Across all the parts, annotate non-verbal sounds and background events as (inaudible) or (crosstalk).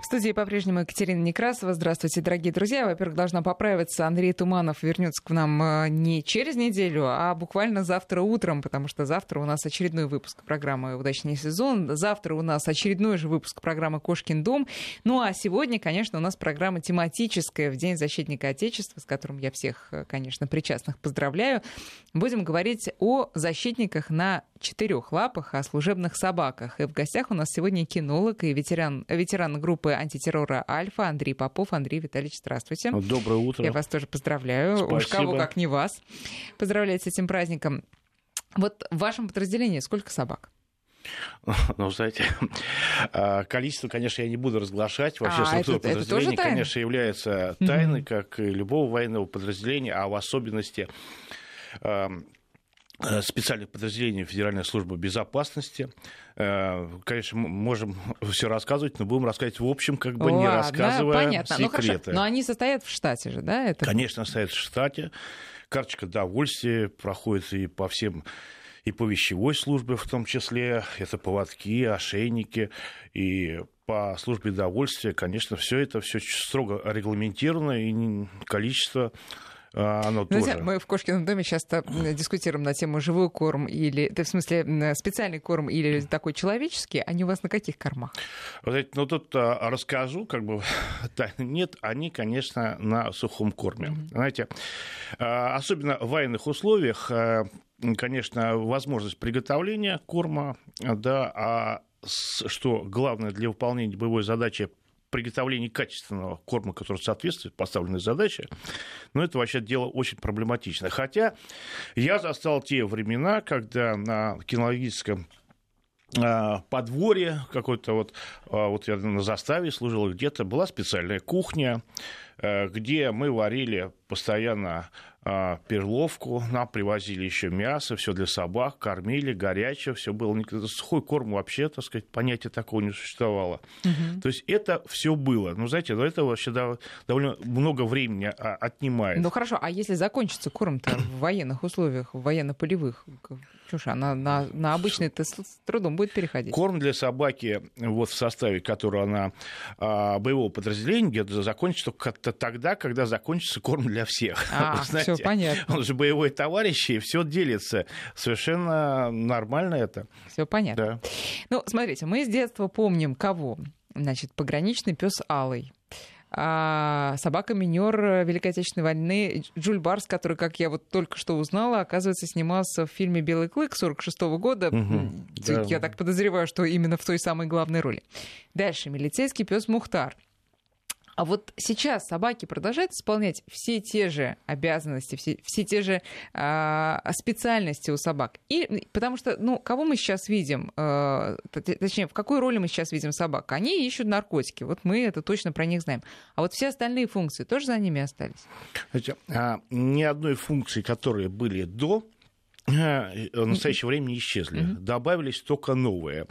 В студии по-прежнему Екатерина Некрасова. Здравствуйте, дорогие друзья. Во-первых, должна поправиться. Андрей Туманов вернется к нам э, не через неделю, а буквально завтра утром, потому что завтра у нас очередной выпуск программы «Удачный сезон». Завтра у нас очередной же выпуск программы «Кошкин дом». Ну а сегодня, конечно, у нас программа тематическая в День защитника Отечества, с которым я всех, э, конечно, причастных поздравляю. Будем говорить о защитниках на четырех лапах, о служебных собаках. И в гостях у нас сегодня кинолог и ветеран, ветеран группы антитеррора «Альфа» Андрей Попов. Андрей Витальевич, здравствуйте. Доброе утро. Я вас тоже поздравляю. Спасибо. Уж кого, как не вас. Поздравляю с этим праздником. Вот в вашем подразделении сколько собак? (laughs) Ну, знаете, (laughs) а, количество, конечно, я не буду разглашать. Вообще, А, структура это- это подразделения, тайна? конечно, является тайной, как и любого военного подразделения, а в особенности специальных подразделений Федеральной службы безопасности. Э, Конечно, можем (laughs) все рассказывать, но будем рассказывать в общем, как бы не Ладно, рассказывая понятно. Ну, секреты. Но они состоят в штате же, да? Это... Конечно, стоит в штате. Карточка довольствия проходит и по всем и по вещевой службе в том числе. Это поводки, ошейники. И по службе довольствия, конечно, все это все строго регламентировано, и не- количество оно Знаете, тоже. мы в Кошкином доме часто дискутируем на тему живой корм или, да, в смысле, специальный корм или такой человеческий. Они у вас на каких кормах? Вы знаете, ну тут а, расскажу, как бы (laughs) нет, они, конечно, на сухом корме. Знаете, а, особенно в военных условиях, а, конечно, возможность приготовления корма, а, да, а что главное для выполнения боевой задачи приготовление качественного корма, который соответствует поставленной задаче, но это вообще дело очень проблематично. Хотя я застал те времена, когда на кинологическом а, подворье какой-то вот, а, вот я на заставе служил где-то, была специальная кухня, э, где мы варили постоянно а, перловку, нам привозили еще мясо, все для собак, кормили, горячее, все было. Сухой корм вообще, так сказать, понятия такого не существовало. То есть это все было. Ну, знаете, но это вообще дов- довольно много времени а, отнимает. Ну хорошо, а если закончится корм-то в военных условиях, в военно-полевых? Ж, она на, на обычный-то с с трудом будет переходить. Корм для собаки вот в составе, которого она а, боевого подразделения, где-то закончится только тогда, когда закончится корм для всех. А, (laughs) всё понятно. Он же боевой товарищ, и все делится. Совершенно нормально это. Все понятно. Да. Ну, смотрите, мы с детства помним кого? Значит, пограничный пес Алый. А собака минер Великой Отечественной войны Джуль Барс, который, как я вот только что узнала, оказывается, снимался в фильме «Белый клык» 46 года. Да. Я так подозреваю, что именно в той самой главной роли. Дальше. Милицейский пес Мухтар. А вот сейчас собаки продолжают исполнять все те же обязанности, все, все те же а, специальности у собак. И, потому что, ну, кого мы сейчас видим, э, точнее, в какой роли мы сейчас видим собак? Они ищут наркотики, вот мы это точно про них знаем. А вот все остальные функции тоже за ними остались? Знаете, а, ни одной функции, которые были до э, в настоящее время исчезли. Добавились только новые.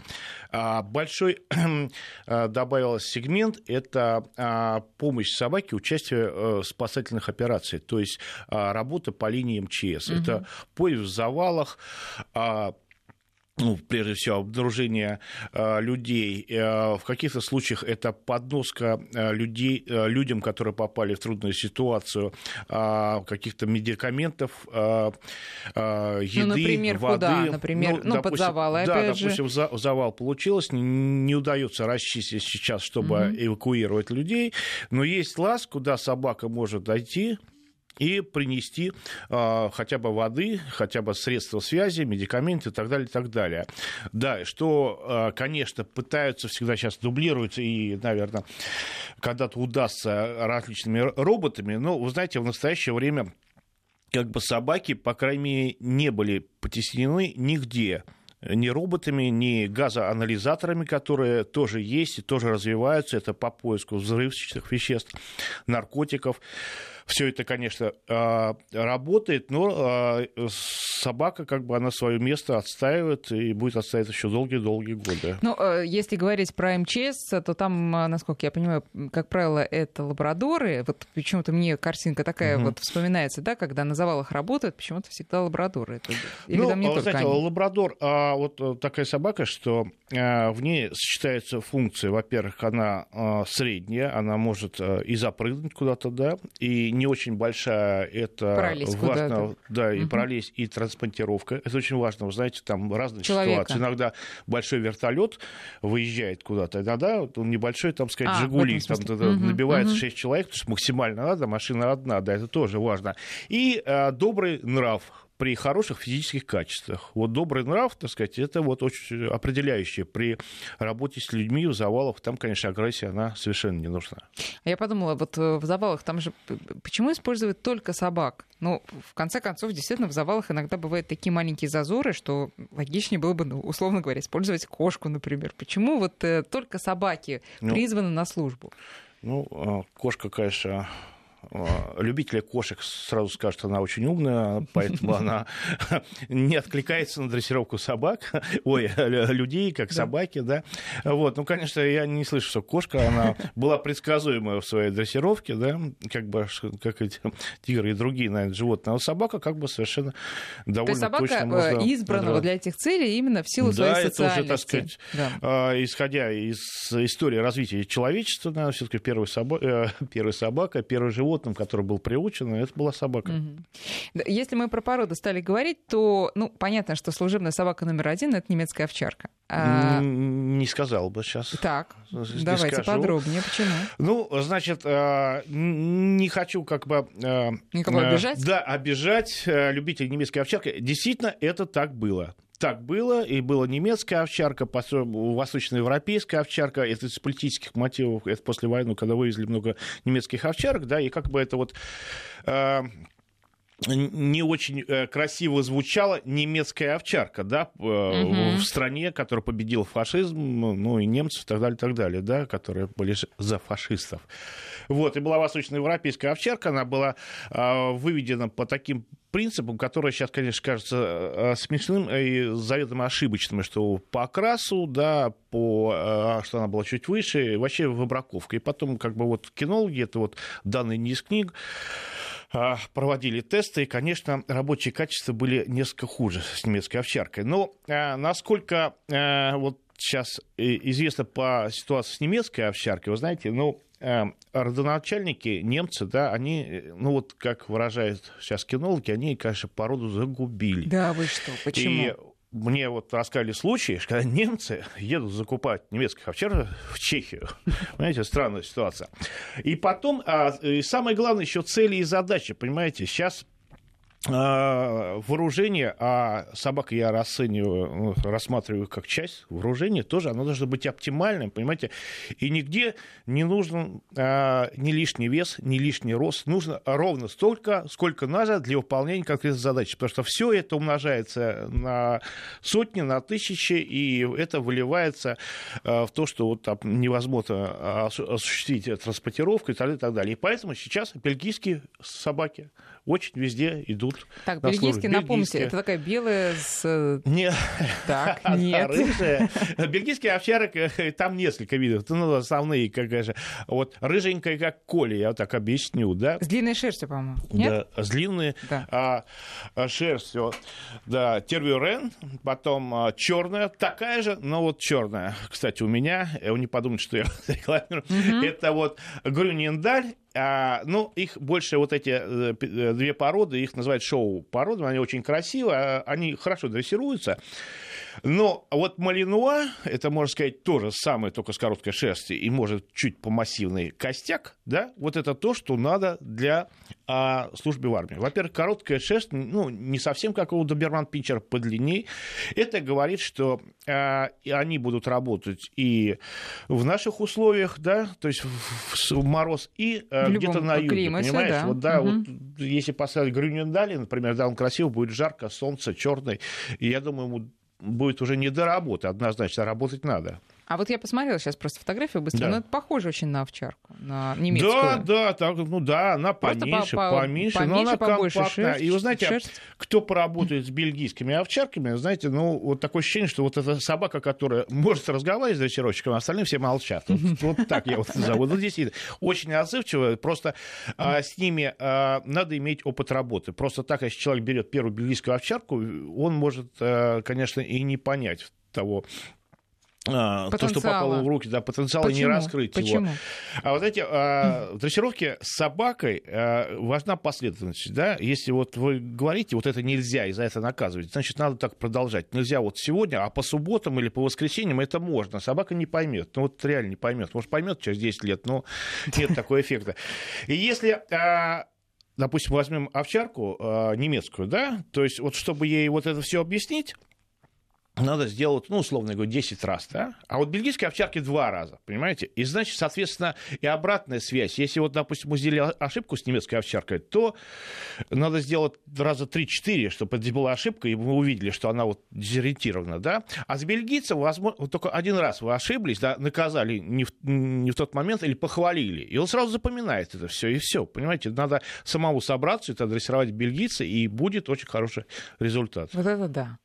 А, Большой (clears throat) а, добавился сегмент – это а, помощь собаке, участие э, в спасательных операциях, то есть работа по линии МЧС. Это поиск в завалах, ну, прежде всего, обнаружение э, людей. Э, в каких-то случаях это подноска э, людей, э, людям, которые попали в трудную ситуацию, э, каких-то медикаментов, э, э, еды, например, воды. куда? Например, ну, под завалы, Да, опять же. допустим, за- завал получилось, не, не удается расчистить сейчас, чтобы эвакуировать людей, но есть лаз, куда собака может дойти, и принести э, хотя бы воды, хотя бы средства связи, медикаменты и так далее, и так далее. Да, что, э, конечно, пытаются всегда сейчас дублировать, и, наверное, когда-то удастся различными роботами, но, вы знаете, в настоящее время как бы собаки, по крайней мере, не были потеснены нигде ни роботами, ни газоанализаторами, которые тоже есть и тоже развиваются. Это по поиску взрывчатых веществ, наркотиков. Все это, конечно, а, работает, но а, собака, как бы, она свое место отстаивает и будет отстаивать еще долгие-долгие годы. Ну, э, если говорить про МЧС, то там, насколько я понимаю, как правило, это лабрадоры. Вот почему-то мне картинка такая угу. вот вспоминается, да, когда на завалах работают, почему-то всегда лабрадоры. Это, или ну, там не знаете, они? лабрадор, а, вот э, такая собака, что а, в ней сочетаются функции. Во-первых, она а, средняя, она может а, и запрыгнуть куда-то, да, и не очень большая, это пролезть важно, да, и угу. пролезть, и транспортировка. Это очень важно. Вы знаете, там разные Человека. ситуации. Иногда большой вертолет выезжает куда-то, иногда он небольшой, там сказать, а, Жигули, там угу, набивается угу. 6 человек, то есть максимально надо, машина одна, да, это тоже важно. И а, добрый нрав при хороших физических качествах. Вот добрый нрав, так сказать, это вот очень определяющее при работе с людьми в завалах. Там, конечно, агрессия, она совершенно не нужна. Я подумала, вот э, в завалах там же почему используют только собак? Ну, в конце концов, действительно, в завалах иногда бывают такие маленькие зазоры, что логичнее было бы, ну, условно говоря, использовать кошку, например. Почему вот э, только собаки ну, призваны на службу? Ну, а, кошка, конечно, а, любители кошек сразу скажут, она очень умная, поэтому она не откликается на дрессировку собак, ой, людей, как собаки, да. Вот, ну, конечно, я не слышу, что кошка, она была предсказуемая в своей дрессировке, да, как бы, как эти тигры и другие, наверное, животные. А собака как бы совершенно довольно То есть собака э, избрана для этих целей именно в силу своей социальности. Да, это уже, так сказать, да. исходя из истории развития человечества, наверное, все-таки первая, собака, э, первая собака, первый животное животным, который был приучен, это была собака. Угу. Если мы про породу стали говорить, то, ну, понятно, что служебная собака номер один — это немецкая овчарка. А... Не сказал бы сейчас. Так, не давайте скажу. подробнее. Почему? Ну, значит, а, не хочу как бы... А, Никого обижать? Да, обижать любителей немецкой овчарки. Действительно, это так было так было, и была немецкая овчарка, восточноевропейская овчарка, это из политических мотивов, это после войны, когда вывезли много немецких овчарок, да, и как бы это вот э, не очень э, красиво звучала немецкая овчарка, да, угу. в стране, которая победила фашизм, ну и немцев и так далее, и так далее, да, которые были за фашистов. Вот, и была восточноевропейская овчарка, она была э, выведена по таким принципам, которые сейчас, конечно, кажется э, смешным и заведомо ошибочным, что по окрасу, да, по, э, что она была чуть выше, вообще выбраковка. И потом, как бы, вот кинологи, это вот данные не из книг, а, проводили тесты, и, конечно, рабочие качества были несколько хуже с немецкой овчаркой. Но а, насколько а, вот сейчас известно по ситуации с немецкой овчаркой, вы знаете, ну, родоначальники, немцы, да, они, ну вот как выражают сейчас кинологи, они, конечно, породу загубили. Да, вы что, почему? И мне вот рассказали случаи, когда немцы едут закупать немецких овчар в Чехию. (laughs) Понимаете, странная ситуация. И потом, а, и самое главное, еще цели и задачи, понимаете, сейчас вооружение, а собак я расцениваю, ну, рассматриваю как часть вооружения, тоже оно должно быть оптимальным, понимаете, и нигде не нужен а, ни лишний вес, ни лишний рост, нужно ровно столько, сколько надо для выполнения конкретной задачи, потому что все это умножается на сотни, на тысячи, и это выливается а, в то, что вот там невозможно осуществить транспортировку и так далее, и так далее. И поэтому сейчас бельгийские собаки очень везде идут. Так, бельгийский, напомните, это такая белая с... Не. Так, (laughs) нет. Рыжая. Бельгийский овчарок, э, там несколько видов. Ну, основные, как же. Вот рыженькая, как Коля, я вот так объясню, да? С длинной шерстью, по-моему. Нет? Да, с длинной да. а, а шерстью. Да, тервюрен, потом а, черная, такая же, но вот черная. Кстати, у меня, не подумайте, что я (laughs) рекламирую, это вот грюниендаль а, ну, их больше вот эти э, э, две породы, их называют шоу-породами, они очень красивые, а, они хорошо дрессируются. Но вот малинуа, это, можно сказать, тоже самое, только с короткой шерсти, и может чуть помассивный костяк, да, вот это то, что надо для а, службы в армии. Во-первых, короткая шерсть, ну, не совсем как у доберман пинчера подлинней. Это говорит, что а, они будут работать и в наших условиях, да, то есть в, в мороз, и а, где-то на юге, климате, понимаешь? Да. Вот, да, угу. вот, если поставить Грюнендали, например, да, он красивый, будет жарко, солнце, черный, и я думаю, ему будет уже не до работы, однозначно работать надо. А вот я посмотрела сейчас просто фотографию быстро, Да. но это похоже очень на овчарку, на немецкую. Да, да, так, ну да, она Просто поменьше, по- по- поменьше, но поменьше, она побольше компактная. шерсть, и вы знаете, шерсть. кто поработает с бельгийскими овчарками, знаете, ну, вот такое ощущение, что вот эта собака, которая может разговаривать с дрессировщиком, а остальные все молчат. Вот, (laughs) вот так я вот назову. Вот здесь очень отзывчивая, просто а, с ними а, надо иметь опыт работы. Просто так, если человек берет первую бельгийскую овчарку, он может, а, конечно, и не понять того, а, то, что Потенциала. попало в руки, да, потенциал и не Почему? раскрыть его. Почему? А вот эти а, в дрессировке с собакой а, важна последовательность, да. Если вот вы говорите, вот это нельзя и за это наказывать, значит надо так продолжать. Нельзя вот сегодня, а по субботам или по воскресеньям это можно. Собака не поймет, ну вот реально не поймет. Может поймет через 10 лет, но нет такого эффекта. И если а, допустим, возьмем овчарку а, немецкую, да, то есть вот чтобы ей вот это все объяснить, надо сделать, ну, условно говоря, 10 раз, да? А вот бельгийские овчарки два раза, понимаете? И, значит, соответственно, и обратная связь. Если вот, допустим, мы сделали ошибку с немецкой овчаркой, то надо сделать раза 3-4, чтобы это была ошибка, и мы увидели, что она вот дезориентирована, да? А с бельгийцем, возможно, вот только один раз вы ошиблись, да, наказали не в, не в тот момент или похвалили. И он сразу запоминает это все, и все, понимаете? Надо самому собраться, это адресировать бельгийца, и будет очень хороший результат. Вот это да.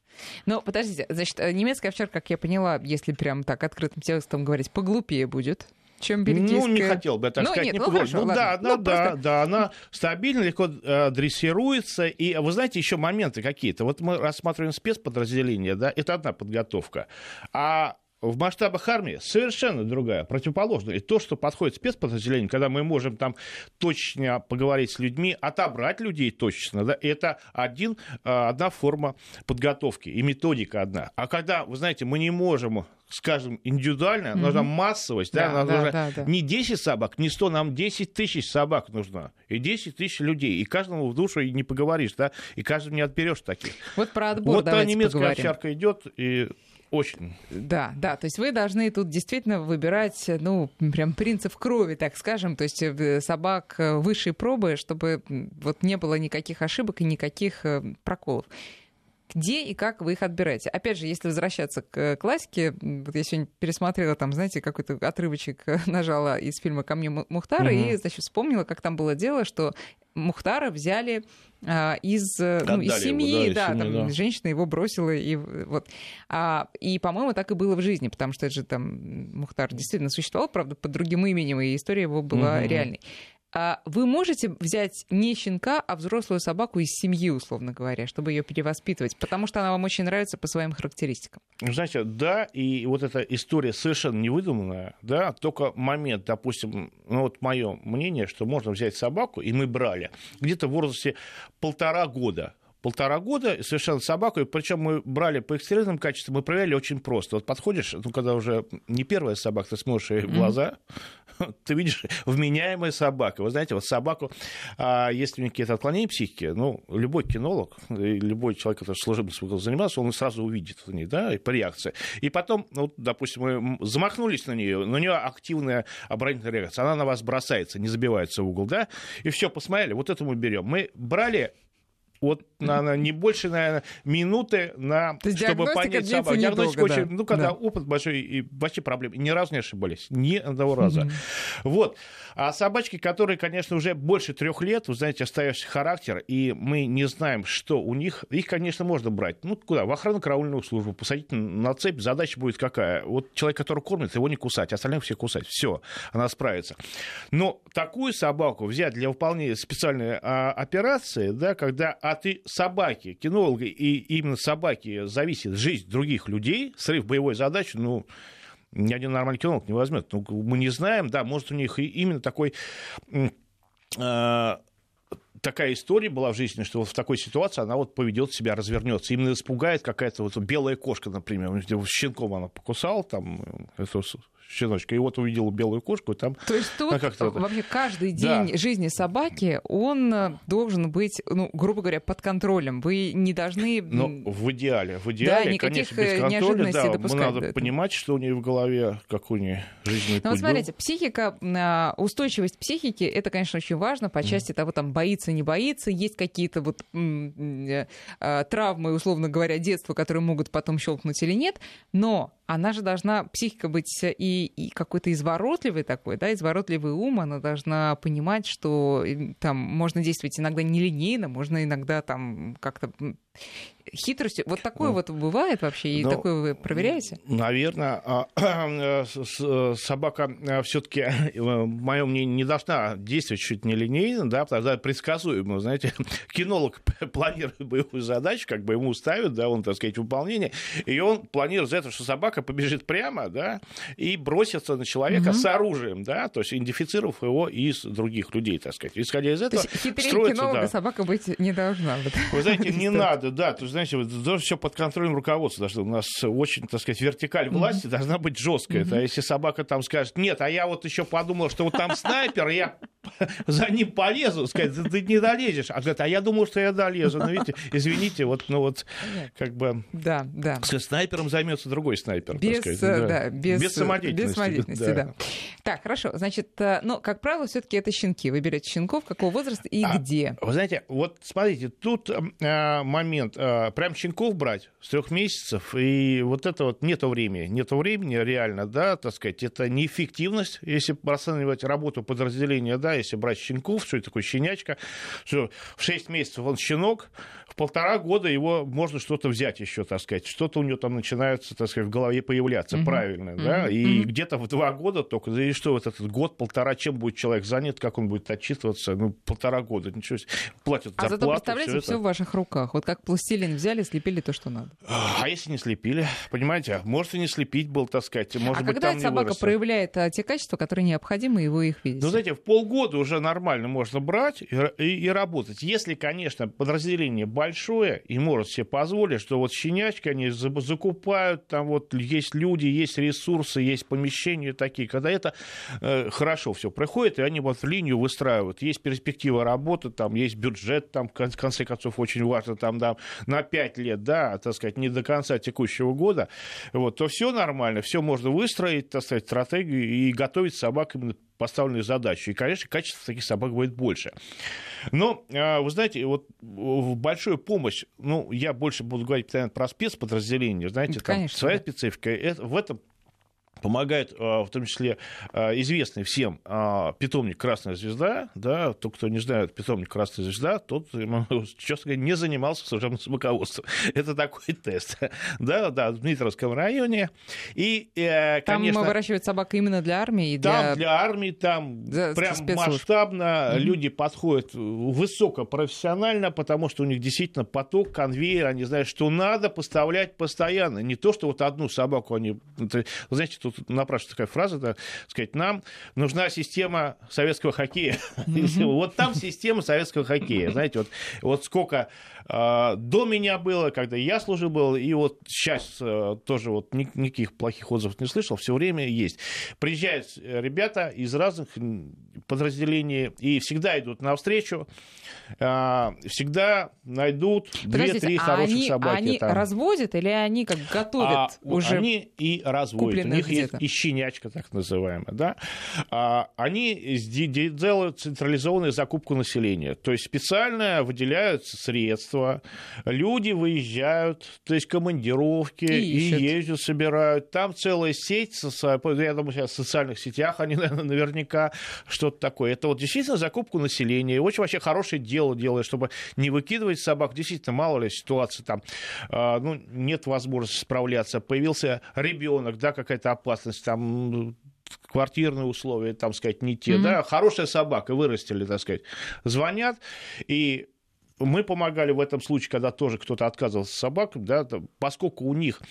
Но подождите, значит, э, немецкая овчарка, как я поняла, если прям так открытым текстом говорить, поглупее будет, чем бельгийская. Ну, не хотел бы я так Ну, сказать. нет, не ну, хорошо, Ну, да, да, Ну, да, просто- да, она стабильно, легко э, дрессируется. И вы знаете, еще моменты какие-то. Вот мы рассматриваем спецподразделения, да, это одна подготовка. А в масштабах армии совершенно другая, противоположная. И то, что подходит спецподразделению, когда мы можем там точно поговорить с людьми, отобрать людей точно, да, это один, э, одна форма подготовки и методика одна. А когда, вы знаете, мы не можем скажем, индивидуально, нужна массовость, да, Да, нам да, нужно да, да. не 10 собак, не 100, нам 10 тысяч собак нужно, и 10 тысяч людей, и каждому в душу не поговоришь, да, и каждому не отберешь таких. Вот про отбор вот та немецкая поговорим. овчарка идет, и очень Да, да, то есть вы должны тут действительно выбирать, ну, прям принцип крови, так скажем, то есть э, собак э, высшей пробы, чтобы вот не было никаких ошибок и никаких э, проколов. Где и как вы их отбираете? Опять же, если возвращаться к э, классике, вот я сегодня пересмотрела там, знаете, какой-то отрывочек э, (laughs) нажала из фильма «Ко мне Му- Мухтара» Мгм. и, значит, вспомнила, как там было дело, что Мухтара взяли а, из, э, ну, из Отдали его, семьи, да, да, семьи, там да. женщина его бросила, и вот. А, и, по-моему, так и было в жизни, потому что это же там Мухтар действительно существовал, правда, под другим именем, и история его была Мгм. реальной. А вы можете взять не щенка, а взрослую собаку из семьи, условно говоря, чтобы ее перевоспитывать, потому что она вам очень нравится по своим характеристикам. Знаете, да, и вот эта история совершенно невыдуманная, да, только момент, допустим, ну вот мое мнение, что можно взять собаку, и мы брали, где-то в возрасте полтора года, полтора года совершенно собаку, и причем мы брали по экстренным качествам, мы проверяли очень просто. Вот подходишь, ну, когда уже не первая собака, ты смотришь ей в глаза, (laughs) ты видишь вменяемая собака. Вы знаете, вот собаку, а, если у нее какие-то отклонения психики, ну, любой кинолог, любой человек, который служебным своим занимался, он сразу увидит в ней, да, и по реакции. И потом, ну, допустим, мы замахнулись на нее, на нее активная оборонительная реакция, она на вас бросается, не забивается в угол, да, и все, посмотрели, вот это мы берем. Мы брали вот, наверное, не больше, наверное, минуты на, То чтобы понять собаку. Диагностика недолго, очень, да. ну, когда Да. опыт большой, и вообще проблем, ни разу не ошибались, ни одного раза. Вот. А собачки, которые, конечно, уже больше трех лет, вы знаете, оставивший характер, и мы не знаем, что у них, их, конечно, можно брать. Ну, куда? В охранно-караульную службу, посадить на цепь, задача будет какая? Вот человек, который кормит, его не кусать, остальных всех кусать. Все, она справится. Но такую собаку взять для выполнения специальной а, операции, да, когда от и собаки, кинолога и именно собаки зависит жизнь других людей, срыв боевой задачи, ну, ни один нормальный кинолог не возьмет. Ну, мы не знаем, да, может, у них и именно такой э, такая история была в жизни, что вот в такой ситуации она вот поведет себя, развернется. Именно испугает какая-то вот белая кошка, например. Щенком она покусала там э, эту с- щеночка, и вот увидела белую кошку, и там То есть тут А как-то вообще каждый Да. день жизни собаки, он э, должен быть, ну, грубо говоря, под контролем. Вы не должны... М, в идеале, в идеале, никаких, конечно, без э, контроля, неожиданностей да, допускать, надо да, это- понимать, что у нее в голове, какой у нее жизненный Ну вот путь был. смотрите, психика, а, устойчивость психики, это, конечно, очень важно по части того, там, боится, не боится, есть какие-то вот э, а, травмы, условно говоря, детства, которые могут потом щелкнуть или нет, но она же должна, психика быть и, и какой-то изворотливый такой, да, изворотливый ум, она должна понимать, что там можно действовать иногда нелинейно, можно иногда там как-то хитростью. Вот такое ну, вот бывает вообще, и ну, такое вы проверяете? Наверное, а, (clears throat) э, собака э, все-таки, э, мое мнение, не должна действовать чуть нелинейно, да, потому что предсказуемо, знаете, (laughs) кинолог (laughs) планирует боевую задачу, как бы ему ставят, да, он, так сказать, выполнение, и он планирует за это, что собака побежит прямо, да, и бросится на человека угу. с оружием, да, то есть идентифицировав его из других людей, так сказать. Исходя из этого, то есть хитрее строится, кинолога да. собака быть не должна. Вы знаете, (laughs) не надо, да, то знаете, вот, все под контролем руководства должно. У нас очень, так сказать, вертикаль власти mm-hmm. должна быть жесткая. Mm-hmm. Да, если собака там скажет, нет, а я вот еще подумал, что вот там снайпер, я (laughs) за ним полезу, сказать, ты не долезешь. А говорит, а я думал, что я долезу. Ну, видите, извините, вот, ну вот, как бы... Да, да. С снайпером займется другой снайпер, без, сказать. Да, да, без, без самодеятельности. Без самодеятельности, да. да. Так, хорошо. Значит, э, ну, как правило, все таки это щенки. Вы берете щенков, какого возраста и а, где? Вы знаете, вот смотрите, тут э, момент. Э, прям щенков брать с трех месяцев, и вот это вот нету времени. Нету времени реально, да, так сказать, это неэффективность, если расценивать работу подразделения, да, если брать щенков, что это такое щенячка, что в 6 месяцев он щенок, в полтора года его можно что-то взять еще, так сказать, что-то у него там начинается, так сказать, в голове появляться, mm-hmm. правильно, mm-hmm. да, и mm-hmm. где-то в два года только, да и что вот этот год, полтора, чем будет человек занят, как он будет отчитываться, ну, полтора года, ничего себе, платят а зарплату. А зато, представляете, все в ваших руках, вот как пластилин взяли, слепили то, что надо. А если не слепили, понимаете, может и не слепить был, так сказать, может а быть, когда там собака вырос. проявляет а, те качества, которые необходимы, и вы их видите? Ну, знаете, в полгода уже нормально можно брать и, и, и работать. Если, конечно, подразделение большое и может себе позволить, что вот щенячки они закупают, там вот есть люди, есть ресурсы, есть помещения такие, когда это э, хорошо все проходит, и они вот линию выстраивают. Есть перспектива работы, там есть бюджет, там, в конце концов, очень важно, там, да, на 5 лет, да, так сказать, не до конца текущего года, вот, то все нормально, все можно выстроить, так сказать, стратегию и готовить собак именно поставленные задачи. И, конечно, качество таких собак будет больше. Но, а, вы знаете, вот в большую помощь, ну, я больше буду говорить постоянно про спецподразделения, знаете, там своя да. специфика. Это, в этом помогает а, в том числе а, известный всем а, питомник «Красная звезда». Да, тот, кто не знает питомник «Красная звезда», тот, (laughs) честно говоря, не занимался служебным собаководством. (laughs) Это такой (laughs) тест. Да, да, в Дмитровском районе. И, э, конечно, там выращивают собак именно для армии? Для... Там для армии, там за, прям масштабно. Mm-hmm. Люди подходят высокопрофессионально, потому что у них действительно поток, конвейер, они знают, что надо поставлять постоянно. Не то, что вот одну собаку они... Знаете, тут тут напрашивается такая фраза, да, сказать, нам нужна система советского хоккея. (laughs) Вот там система советского хоккея. Знаете, вот, сколько до меня было, когда я служил был, и вот сейчас э, тоже вот ни, никаких плохих отзывов не слышал, все время есть. Приезжают ребята из разных подразделений и всегда идут навстречу, э, всегда найдут две-три а хороших они, собаки. Они там. разводят или они как готовят а, уже? Они и разводят. У них есть и щенячка, так называемая, да, а, они делают централизованную закупку населения. То есть специально выделяются средства, люди выезжают, то есть командировки, и, и ездят, собирают. Там целая сеть, я думаю, сейчас в социальных сетях они, (laughs) наверное, наверняка что-то такое. Это вот действительно закупку населения. Очень вообще хорошее дело делает, чтобы не выкидывать собак. Действительно, мало ли ситуация там, а, ну, нет возможности справляться. Появился ребенок, да, какая-то опасность, там квартирные условия, там сказать, не те, mm-hmm. да, хорошая собака, вырастили, так сказать, звонят, и мы помогали в этом случае, когда тоже кто-то отказывался собакам, да, поскольку у них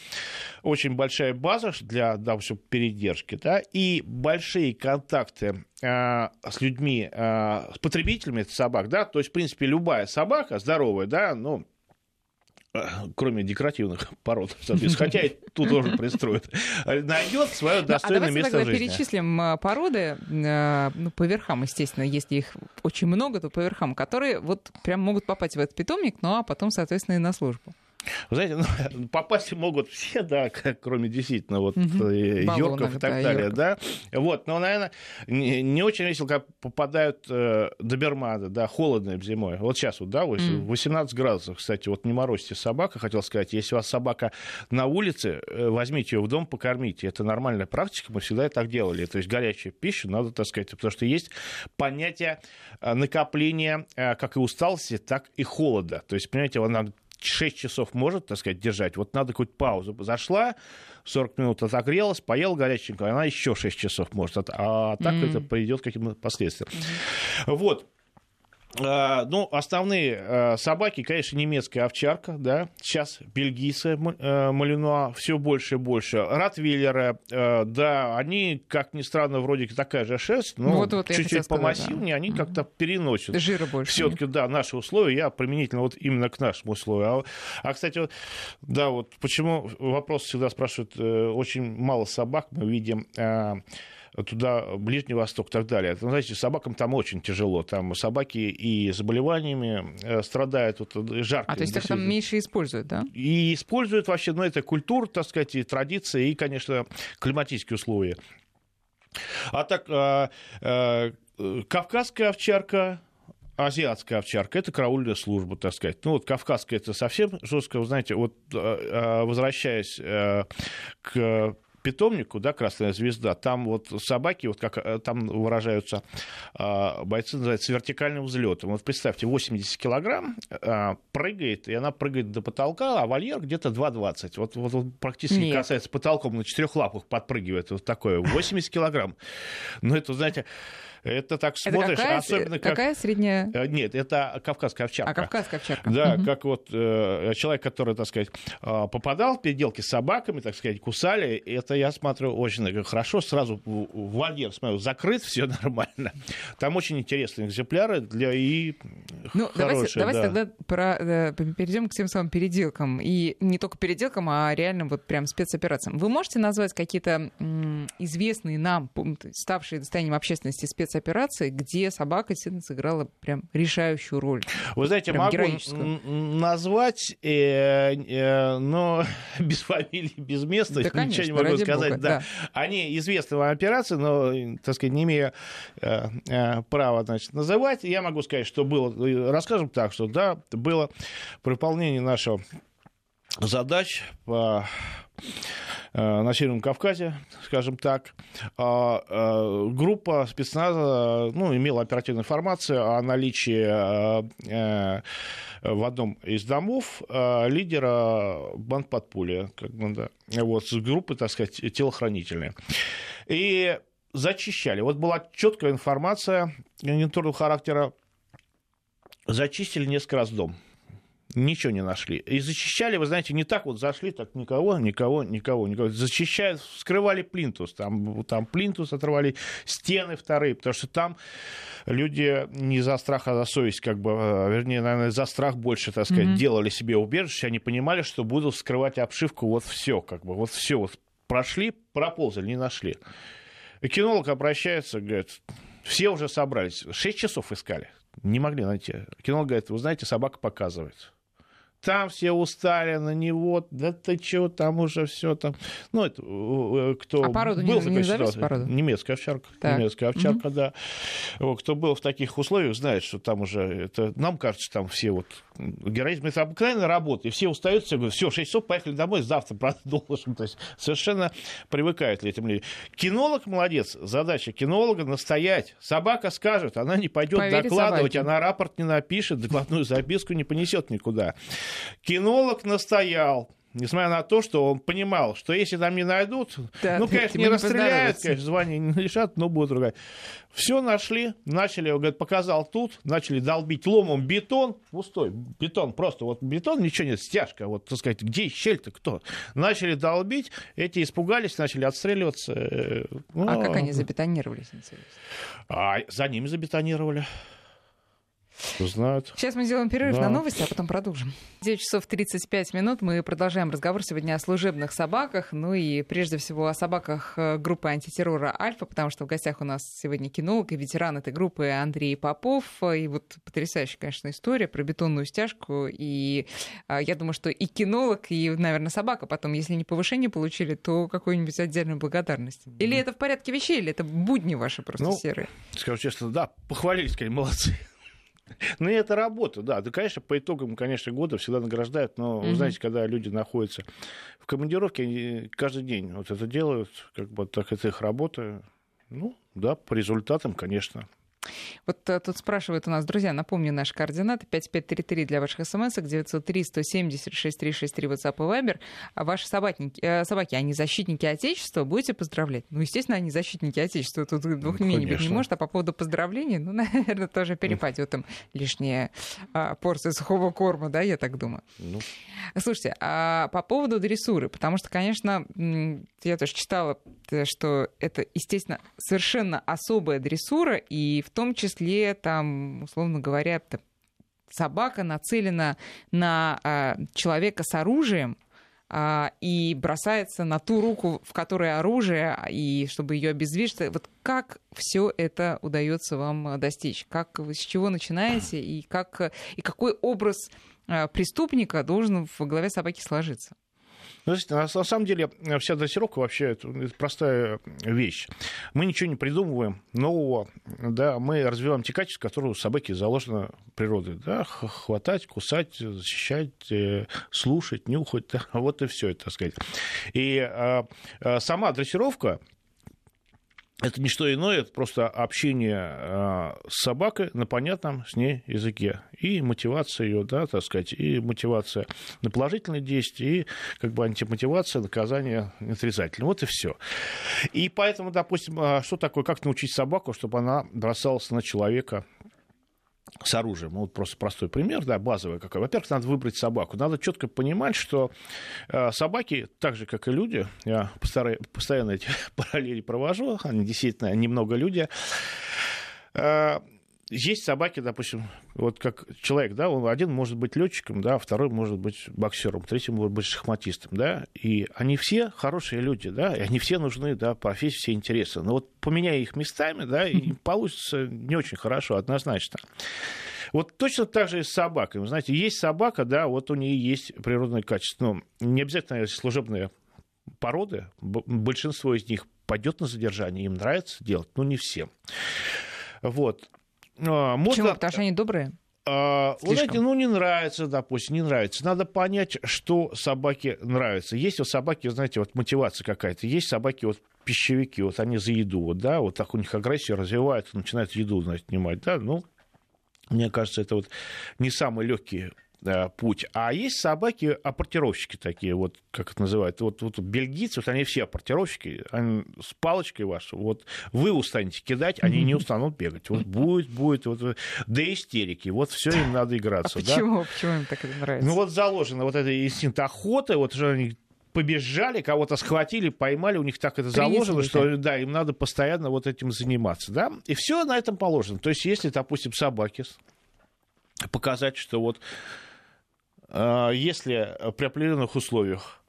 очень большая база для, допустим, передержки, да, и большие контакты э, с людьми, э, с потребителями собак, да, то есть, в принципе, любая собака здоровая, да, ну, кроме декоративных пород, (laughs) хотя и тут тоже пристроят, найдет свое а достойное место тогда жизни. перечислим а, породы, а, ну, по верхам, естественно, если их очень много, то по верхам, которые вот прям могут попасть в этот питомник, ну, а потом, соответственно, и на службу. Вы знаете, ну, (laughs) попасть могут все, да, (laughs) кроме действительно вот угу. Йорков и так да, далее, Йорков. да. Вот, но, наверное, не, не очень весело, как попадают э, доберманы, да, холодно зимой. Вот сейчас вот, да, 18 mm. градусов, кстати, вот не морозьте собака, хотел сказать, если у вас собака на улице, э, возьмите ее в дом, покормите. Это нормальная практика, мы всегда так делали. То есть горячую пищу надо, так сказать, потому что есть понятие накопления как и усталости, так и холода. То есть, понимаете, она 6 часов может, так сказать, держать. Вот надо какую-то паузу. Зашла, 40 минут отогрелась, поел горяченькую, она еще 6 часов может. А так mm-hmm. это приведет к каким-то последствиям. Mm-hmm. Вот. А, ну, основные а, собаки, конечно, немецкая овчарка, да, сейчас бельгийская э, малинуа все больше и больше. Ротвейлеры, э, да, они, как ни странно, вроде такая же шерсть, но вот, вот, чуть-чуть помассивнее, да. они как-то переносят. Жира больше. Все-таки, да, наши условия, я применительно вот именно к нашим условиям. А, а кстати, вот, да, вот почему вопрос всегда спрашивают, э, очень мало собак мы видим туда, Ближний Восток и так далее. Ну, знаете, собакам там очень тяжело. Там собаки и заболеваниями э, страдают. Вот, э, жарко. А, то есть их там меньше используют, да? И используют вообще, ну, это культура, так сказать, и традиции, и, конечно, климатические условия. А так, э, э, кавказская овчарка, азиатская овчарка, это караульная служба, так сказать. Ну, вот кавказская это совсем жестко, вы знаете, вот возвращаясь к питомнику, да, Красная Звезда, там вот собаки, вот как э, там выражаются а, бойцы, называются вертикальным взлетом. Вот представьте, 80 килограмм а, прыгает, и она прыгает до потолка, а вольер где-то 2,20. Вот, вот, вот практически Нет. касается потолком, на четырех лапах подпрыгивает вот такое, 80 килограмм. Ну, это, знаете, это так смотришь, какая, особенно как... Какая средняя? Э, нет, это кавказская овчарка. А, кавказская овчарка. Да, угу. как вот э, человек, который, так сказать, э, попадал в переделки с собаками, так сказать, кусали, это я смотрю очень хорошо, сразу в вольер, смотрю, закрыт, (laughs) все нормально. Там очень интересные экземпляры для и Ну, хорошие, давайте, давайте да. тогда про, э, перейдем к тем самым переделкам. И не только переделкам, а реальным вот прям спецоперациям. Вы можете назвать какие-то известные нам, ставшие достоянием общественности спецоперации, спецоперации, где собака действительно сыграла прям решающую роль. Вы знаете, прям могу назвать, э, э, но (laughs) без фамилии, без места, да, конечно, ничего не могу сказать. Бога, да. Да. Они известны вам операции, но, так сказать, не имея э, э, права значит, называть, я могу сказать, что было, расскажем так, что да, было при выполнении нашего задач по Э, на Северном Кавказе, скажем так. А, э, группа спецназа ну, имела оперативную информацию о наличии э, в одном из домов лидера банд подполья, как бы, да, вот, с группы, так сказать, телохранительные. И зачищали. Вот была четкая информация агентурного характера. Зачистили несколько раз дом. Ничего не нашли. И зачищали, вы знаете, не так вот зашли, так никого, никого, никого, никого. Зачищают, вскрывали плинтус. Там, там плинтус оторвали, стены вторые, потому что там люди не за страх, а за совесть, как бы, а, вернее, наверное, за страх больше, так сказать, mm-hmm. делали себе убежище. Они понимали, что будут вскрывать обшивку, вот все, как бы, вот все, вот прошли, проползали, не нашли. И кинолог обращается, говорит, все уже собрались. Шесть часов искали. Не могли найти. Кинолог говорит, вы знаете, собака показывает там все устали на него, да ты чего, там уже все там. Ну, это э, кто а породу был не, в такой Породу? Немецкая овчарка. Так. Немецкая овчарка, угу. да. Кто был в таких условиях, знает, что там уже, это, нам кажется, там все вот героизм, это обыкновенная работа, и все устают, все говорят, все, 6 часов, поехали домой, завтра продолжим. (laughs) То есть совершенно привыкают ли этим людям. Кинолог молодец, задача кинолога настоять. Собака скажет, она не пойдет докладывать, собаке. она рапорт не напишет, докладную записку не понесет никуда. Кинолог настоял, несмотря на то, что он понимал, что если там не найдут, да, ну, конечно, не расстреляют, конечно, звание не лишат, но будет другая. Все нашли, начали, он говорит, показал тут, начали долбить ломом бетон, пустой бетон, просто вот бетон, ничего нет, стяжка, вот, так сказать, где щель-то, кто? Начали долбить, эти испугались, начали отстреливаться. Ну, а как они забетонировались, А за ними забетонировали. Знают. Сейчас мы сделаем перерыв да. на новости, а потом продолжим. 9 часов 35 минут. Мы продолжаем разговор сегодня о служебных собаках. Ну и прежде всего о собаках э, группы антитеррора «Альфа», потому что в гостях у нас сегодня кинолог и ветеран этой группы Андрей Попов. И вот потрясающая, конечно, история про бетонную стяжку. И а, я думаю, что и кинолог, и, наверное, собака потом, если не повышение получили, то какую-нибудь отдельную благодарность. Или это в порядке вещей, или это будни ваши просто ну, серые? Скажу честно, да, похвалились, конечно, молодцы. (laughs) Ну, и это работа, да. Да, конечно, по итогам, конечно, года всегда награждают, но, вы знаете, когда люди находятся в командировке, они каждый день вот это делают, как бы так это их работа. Ну, да, по результатам, конечно, вот а, тут спрашивают у нас, друзья, напомню наши координаты. 5533 для ваших смс 903 170 6363 WhatsApp и Viber. А ваши собаки, э, собаки, они защитники Отечества, будете поздравлять? Ну, естественно, они защитники Отечества. Тут двух ну, мнений быть не может. А по поводу поздравлений, ну, (laughs) наверное, тоже перепадет им лишняя а, порция сухого корма, да, я так думаю. Ну. Слушайте, а по поводу дрессуры, потому что, конечно, я тоже читала, э, что это, естественно, совершенно особая дрессура, и в том числе, там, условно говоря, собака нацелена на а, человека с оружием, а, и бросается на ту руку, в которой оружие, и чтобы ее обездвижить. Вот как все это удается вам достичь? Как вы с чего начинаете и как и какой образ а, преступника должен в голове собаки сложиться? Ну, на, на самом деле, вся дрессировка вообще это, это простая вещь. Мы ничего не придумываем нового, да, мы развиваем те качества, которые у собаки заложены природой. Да, хватать, кусать, защищать, э, слушать, нюхать. (laughs) Да, вот и все это, так сказать. И а, а, сама дрессировка, это не что иное, это просто общение а, с собакой на понятном с ней языке. И мотивация ее, да, так сказать, и мотивация на положительные действия, и как бы антимотивация, наказание отрицательное. Вот и все. И поэтому, допустим, а, что такое, как научить собаку, чтобы она бросалась на человека с оружием. Вот просто простой пример, да, базовый какой. Во-первых, надо выбрать собаку. Надо четко понимать, что э, собаки, так же, как и люди, я постараюсь, постоянно эти (laughs) параллели провожу, они действительно немного люди, э, есть собаки, допустим, вот как человек, да, он один может быть летчиком, да, второй может быть боксером, третий может быть шахматистом, да, и они все хорошие люди, да, и они все нужны, да, профессии, все интересы. Но вот поменяя их местами, да, и получится не очень хорошо, однозначно. Вот точно так же и с собакой. Вы знаете, есть собака, да, вот у нее есть природное качество. Ну, не обязательно служебные породы, большинство из них пойдет на задержание, им нравится делать, но не всем. Вот. А, можно... Почему? Потому что они добрые? А, вы знаете, ну не нравится, допустим, не нравится. Надо понять, что собаке нравится. Есть у собаки, знаете, вот мотивация какая-то. Есть собаки, вот пищевики, вот они за еду, вот, да, вот так у них агрессия развивается, начинают еду, значит, снимать, да, ну, мне кажется, это вот не самый легкий путь. А есть собаки апортировщики такие, вот как это называют. Вот, вот бельгийцы, вот они все апортировщики, они с палочкой вашей, вот вы устанете кидать, они не устанут бегать. Вот будет, будет, вот до истерики. Вот все им (laughs) надо играться. А почему? Да? Почему им так это нравится? Ну вот заложено вот это инстинкт охоты, вот уже они побежали, кого-то схватили, поймали, у них так это заложено, что да, им надо постоянно вот этим заниматься, да, и все на этом положено. То есть, если, допустим, собаки показать, что вот а, если при определенных условиях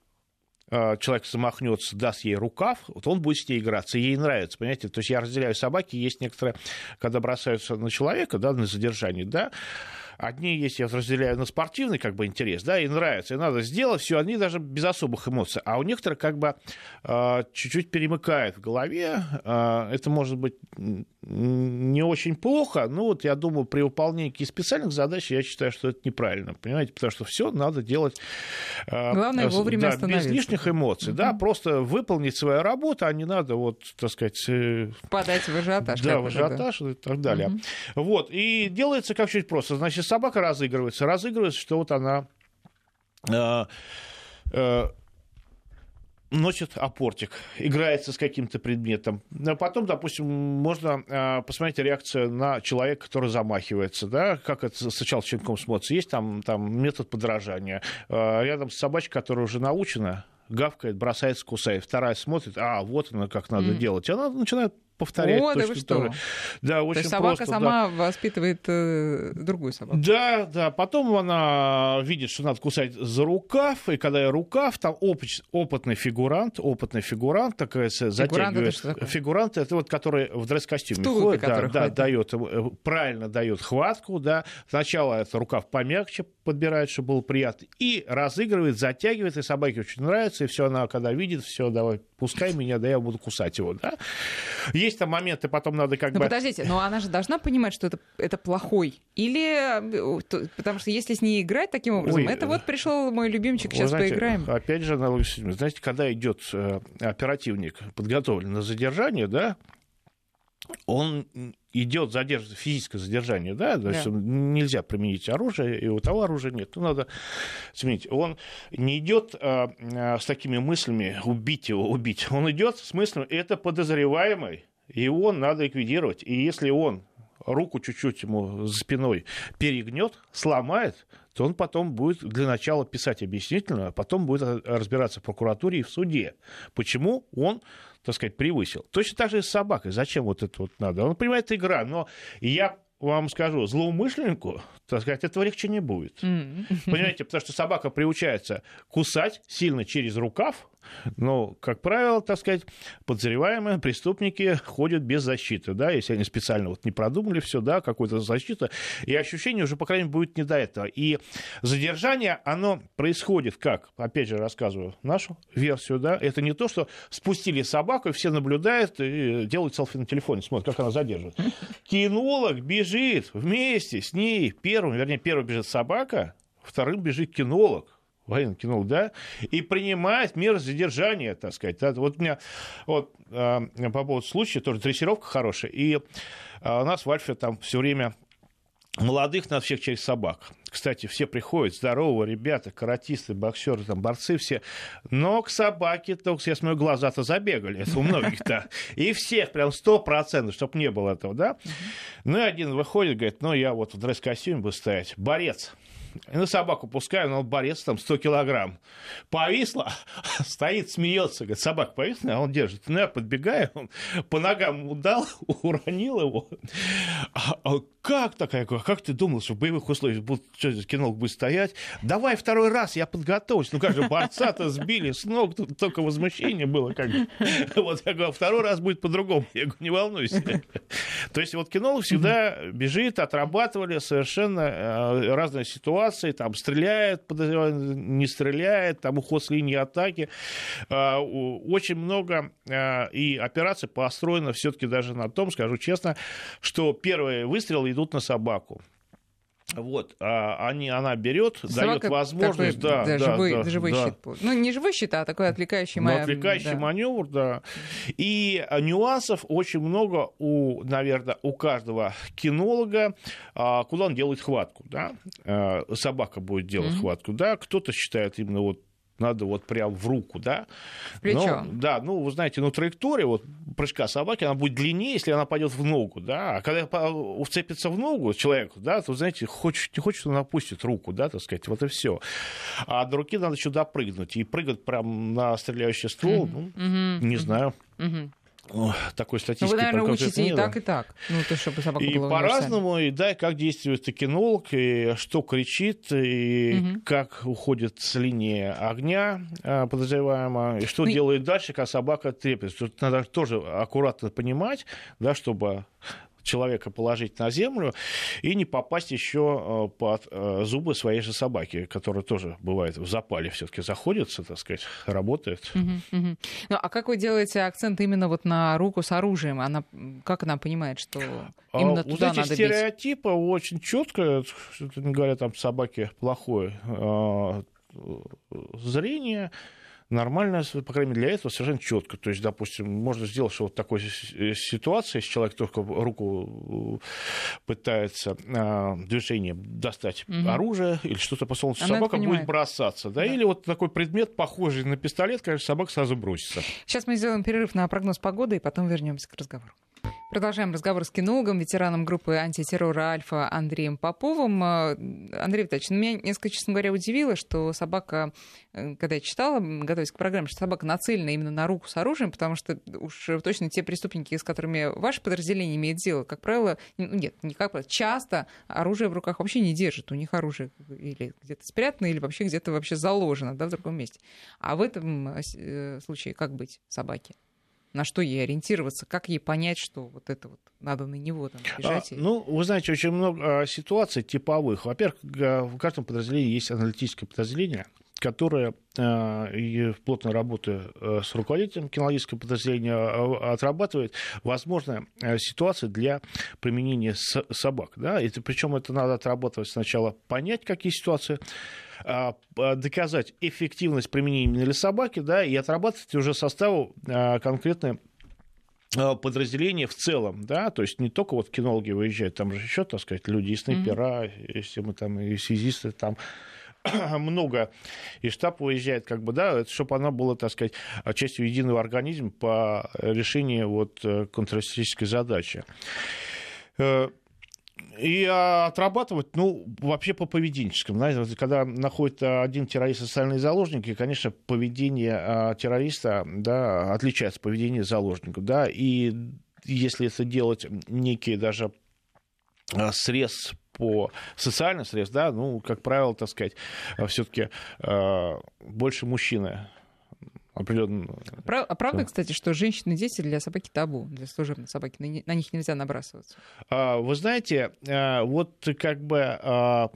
а, человек замахнется, даст ей рукав, вот он будет с ней играться, ей нравится, понимаете? То есть я разделяю собаки, есть некоторые, когда бросаются на человека, да, на задержание, да, Одни есть, я разделяю на спортивный как бы интерес, да, и нравится, и надо сделать все, они даже без особых эмоций. А у некоторых как бы э, чуть-чуть перемыкает в голове. Э, это может быть не очень плохо, но вот я думаю, при выполнении каких специальных задач я считаю, что это неправильно, понимаете, потому что все надо делать э, Главное, вовремя да, без лишних эмоций, угу. да, просто выполнить свою работу, а не надо вот, так сказать... Подать в ажиотаж. Да, в ажиотаж да. и так далее. Угу. Вот, и делается как чуть просто, значит, собака разыгрывается. Разыгрывается, что вот она э, э, носит опортик, играется с каким-то предметом. Потом, допустим, можно э, посмотреть реакцию на человека, который замахивается, да, как это сначала щенком смотрится. Есть там, там метод подражания. Э, рядом с собачкой, которая уже научена, гавкает, бросается, кусает. Вторая смотрит, а, вот она как надо mm. делать. И она начинает повторять О, да точно вы то что? же. Да, То очень есть собака просто, да. сама воспитывает э, другую собаку. Да, да. Потом она видит, что надо кусать за рукав, и когда я рукав, там опыч- опытный фигурант, опытный фигурант, такая Фигурант это затягивает. что такое? Фигурант это вот который в дресс-костюме В тулупе, ходит, да, который да, ходит. дает, э, правильно дает хватку, да. Сначала это рукав помягче подбирает, чтобы было приятно, и разыгрывает, затягивает, и собаке очень нравится, и все, она когда видит, все, давай, пускай меня, да я буду кусать его, да. Есть там моменты, потом надо как Ну бы... подождите, но она же должна понимать, что это, это плохой. Или... э, то- Потому что если с ней играть таким образом, Ой, это вот пришел мой любимчик, сейчас знаете, поиграем. Опять же, аналог с этим. знаете, когда идет э, оперативник подготовлен на задержание, да, он идет задерживать физическое задержание, да, то есть Да. нельзя применить оружие, и у того оружия нет, ну надо сменить. Он не идет э, э, с такими мыслями убить его, убить. Он идет с мыслями, это подозреваемый, его надо ликвидировать. И если он руку чуть-чуть ему за спиной перегнет, сломает, то он потом будет для начала писать объяснительную, а потом будет разбираться в прокуратуре и в суде. Почему он так сказать, превысил. Точно так же и с собакой. Зачем вот это вот надо? Он понимает, это игра, но я вам скажу, злоумышленнику, так сказать, этого легче не будет. М. Понимаете, потому что собака приучается кусать сильно через рукав, но, как правило, так сказать, подозреваемые преступники ходят без защиты, да, если они специально вот не продумали все, да, какую-то защиту, и ощущение уже, по крайней мере, будет не до этого. И задержание, оно происходит как, опять же, рассказываю нашу версию, да, это не то, что спустили собаку, и все наблюдают и делают селфи на телефоне, смотрят, как она задерживает. Кинолог бежит вместе с ней, первым, вернее, первым бежит собака, вторым бежит кинолог, военный кинолог, да, и принимает меры задержания, так сказать. Да. Вот у меня вот, э, по поводу случая тоже дрессировка хорошая, и э, у нас в Альфе там все время молодых надо всех через собак. Кстати, все приходят, здоровые ребята, каратисты, боксеры, там, борцы все. Но к собаке, только я смотрю, глаза-то забегали. Это у многих-то. (laughs) И всех, прям сто процентов, чтобы не было этого, да? Ну и один выходит, говорит, ну я вот в дресс-костюме буду стоять. Борец. И на собаку пускаю, но борец там 100 килограмм. Повисла, (laughs) стоит, смеется. Говорит, собака повисла, а он держит. Ну, я подбегаю, он по ногам удал, (laughs) уронил его. А, а как такая? Как ты думал, что в боевых условиях будут, что, кинолог будет стоять? Давай второй раз, я подготовлюсь. Ну как же, борца-то сбили с ног, тут только возмущение было. Как бы. (laughs) Вот я говорю, второй раз будет по-другому. Я говорю, не волнуйся. То есть вот кинолог всегда бежит, отрабатывали совершенно э, разные ситуации, там стреляет, подозреваемый, не стреляет, там уход с линии атаки. У- Очень много и операций построено все-таки даже на том, скажу честно, что первые выстрелы идут на собаку. Вот, а они, она берет, дает возможность, такой, да, да, живой, да, живой да. щит. Ну, не живой щит, а такой отвлекающий Ну, ма- отвлекающий да. маневр, да. И нюансов очень много у, наверное, у каждого кинолога, а, куда он делает хватку, да. А, Собака будет делать Мгм. хватку, да. Кто-то считает именно вот надо вот прям в руку, да. Плечо. Ну, да, ну, вы знаете, ну, траектория вот прыжка собаки, она будет длиннее, если она пойдет в ногу, да. А когда вцепится в ногу человеку, да, то, знаете, хочет, не хочет, он опустит руку, да, так сказать, вот и все. А до руки надо еще допрыгнуть. И прыгать прям на стреляющий ствол, ну, Мгм, не мгм, знаю. мгм. Такой Ну, статистики вы, наверное, учите и нет, так, и так. Ну, то, чтобы собака И по-разному, и да, и как действует и кинолог, и что кричит, и Мгм. как уходит с линии огня а, подозреваемого, и что Ну и- делает дальше, когда собака треплет. Тут надо тоже аккуратно понимать, да, чтобы человека положить на землю и не попасть еще под э, зубы своей же собаки, которая тоже бывает в запале все-таки заходится, так сказать, работает. Мгм, мгм. Ну, а как вы делаете акцент именно вот на руку с оружием? Она, как она понимает, что А, именно вы туда знаете, надо бить? стереотипы очень четко, что-то не говоря там собаке плохое а, зрение, нормально, по крайней мере, для этого совершенно четко. То есть, допустим, можно сделать, что вот такой с- ситуации, если человек только руку э, пытается а, движением достать Мгм. оружие или что-то посолнце, Она это собака будет бросаться. Да? Да. Или вот такой предмет, похожий на пистолет, конечно, собака сразу бросится. Сейчас мы сделаем перерыв на прогноз погоды и потом вернемся к разговору. Продолжаем разговор с кинологом, ветераном группы антитеррора «Альфа» Андреем Поповым. Э, Андрей Витальевич, ну, меня несколько, честно говоря, удивило, что собака, э, когда я читала, готовясь к программе, что собака нацелена именно на руку с оружием, потому что уж точно те преступники, с которыми ваше подразделение имеет дело, как правило, ну, нет, не как правило, часто оружие в руках вообще не держит. У них оружие или где-то спрятано, или вообще где-то вообще заложено да, в другом месте. А в этом э, случае как быть собаке? На что ей ориентироваться, как ей понять, что вот это вот надо на него там бежать? А, ну, вы знаете, очень много а, ситуаций типовых. Во-первых, в каждом подразделении есть аналитическое подразделение, которое а, и в плотной работе а, с руководителем кинологического подразделения а, отрабатывает возможные ситуации для применения собак. Да? И, причем это надо отрабатывать сначала, понять, какие ситуации, доказать эффективность применения для собаки, да, и отрабатывать уже составу конкретной подразделения в целом, да, то есть не только вот кинологи выезжают, там же еще, так сказать, люди и снайпера, mm-hmm. если мы там и связисты, там (clears throat) много, и штаб выезжает, как бы, да, чтобы она была, так сказать, частью единого организма по решению вот э, контртеррористической задачи. Э, и отрабатывать, ну, вообще по поведенческому. Знаете, когда находит один террорист социальные заложники, конечно, поведение а, террориста да, отличается от поведения заложников. Да, и если это делать некий даже а, срез по социальным средствам, да, ну, как правило, так сказать, все-таки э, больше мужчины определенно. А правда, кстати, что женщины и дети для собаки табу, для служебной собаки, на, на них нельзя набрасываться? А, вы знаете, а, вот как бы а,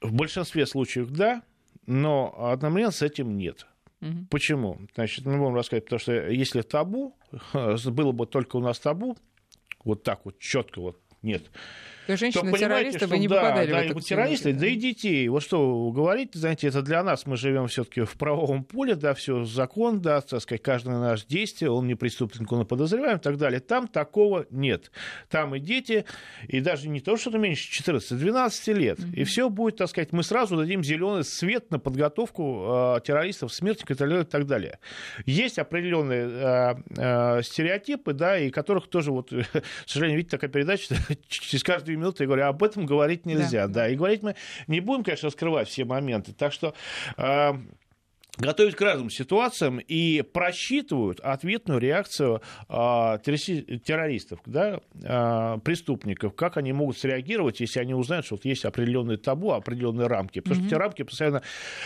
в большинстве случаев да, но одновременно с этим нет. Угу. Почему? Значит, мы будем рассказать, потому что если табу, (laughs) было бы только у нас табу, вот так вот четко вот нет, то женщины-террористы вы не да, попадали да, в это. террористы, да и детей. Вот что вы говорите, знаете, это для нас, мы живем все-таки в правовом поле, да, все закон, да, так сказать, каждое наше действие, он не преступник, он подозреваем и так далее. Там такого нет. Там и дети, и даже не то, что меньше 14-12 лет. Mm-hmm. И все будет, так сказать, мы сразу дадим зеленый свет на подготовку э, террористов, смертников и так далее. Есть определенные э, э, стереотипы, да, и которых тоже, вот, (laughs) к сожалению, видите, такая передача, (laughs) через каждую минуты, я говорю, об этом говорить нельзя. Да. да. И говорить мы не будем, конечно, скрывать все моменты. Так что э, готовят к разным ситуациям и просчитывают ответную реакцию э, террористов, да, э, преступников, как они могут среагировать, если они узнают, что вот есть определенные табу, определенные рамки. Потому mm-hmm. что эти рамки постоянно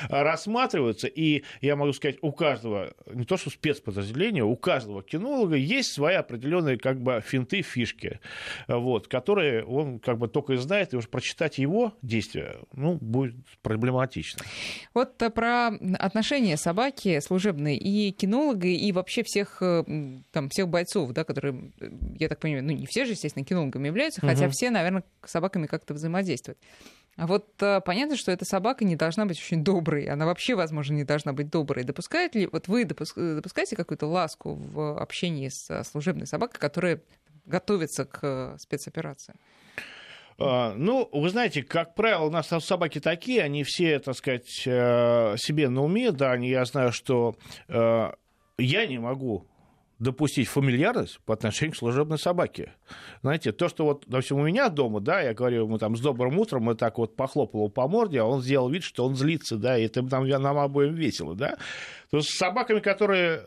рассматриваются, и я могу сказать, у каждого, не то что спецподразделения, у каждого кинолога есть свои определенные как бы финты, фишки, вот, которые он как бы только и знает, и уже прочитать его действия, ну, будет проблематично. Вот э, про отношения отношения собаки служебные и кинологи, и вообще всех, э, там, всех бойцов, да, которые, э, я так понимаю, ну, не все же, естественно, кинологами являются, угу. хотя все, наверное, с собаками как-то взаимодействуют. А вот а, понятно, что эта собака не должна быть очень доброй. Она вообще, возможно, не должна быть доброй. Допускает ли, вот вы допуск, допускаете какую-то ласку в общении с служебной собакой, которая готовится к спецоперации? А, ну, вы знаете, как правило, у нас собаки такие, они все, так сказать, э, себе на уме, да, они, я знаю, что э, я не могу допустить фамильярность по отношению к служебной собаке. Знаете, то, что вот, допустим, у меня дома, да, я говорю ему там с добрым утром, мы так вот похлопал его по морде, а он сделал вид, что он злится, да, и это нам, нам обоим весело, да. То с собаками, которые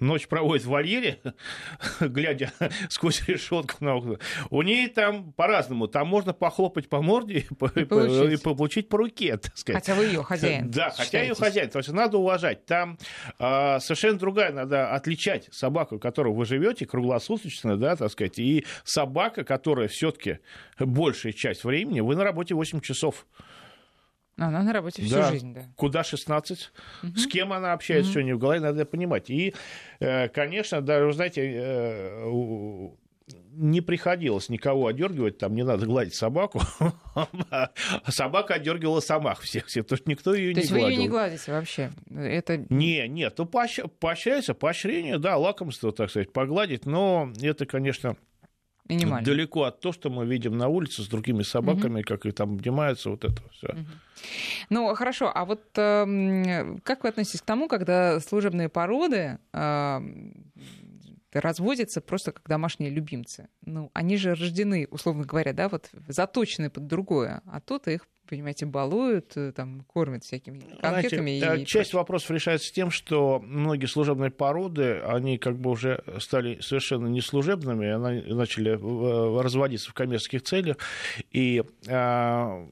ночь проводит в вольере, (laughs) глядя сквозь решетку на окна, у нее там по-разному. Там можно похлопать по морде и, получить. и получить по руке, так сказать. Хотя вы ее хозяин. Да, хотя ее хозяин. То есть надо уважать. Там а, совершенно другая, надо отличать собаку, которую вы живете круглосуточно, да, так сказать, и собака, которая все-таки большая часть времени, вы на работе 8 часов. Она на работе всю да. жизнь, да. Куда 16? Угу. С кем она общается угу. сегодня в голове, надо понимать. И, э, конечно, даже, вы знаете, э, не приходилось никого одергивать, там не надо гладить собаку. (laughs) Собака одергивала сама всех, всех, потому что никто ее не гладил. То есть вы ее не гладите вообще? Это... Не, нет, ну поощряется, поощрение, да, лакомство, так сказать, погладить, но это, конечно, Минимально. Далеко от того, что мы видим на улице с другими собаками, угу. как и там обнимаются, вот это все. Угу. Ну, хорошо, а вот э, как вы относитесь к тому, когда служебные породы э, разводятся просто как домашние любимцы. Ну, они же рождены, условно говоря, да, вот заточены под другое, а тут их понимаете, балуют, э, там, кормят всякими конфетами. Знаете, и часть вопросов решается тем, что многие служебные породы, они как бы уже стали совершенно не служебными, они начали разводиться в коммерческих целях, и а,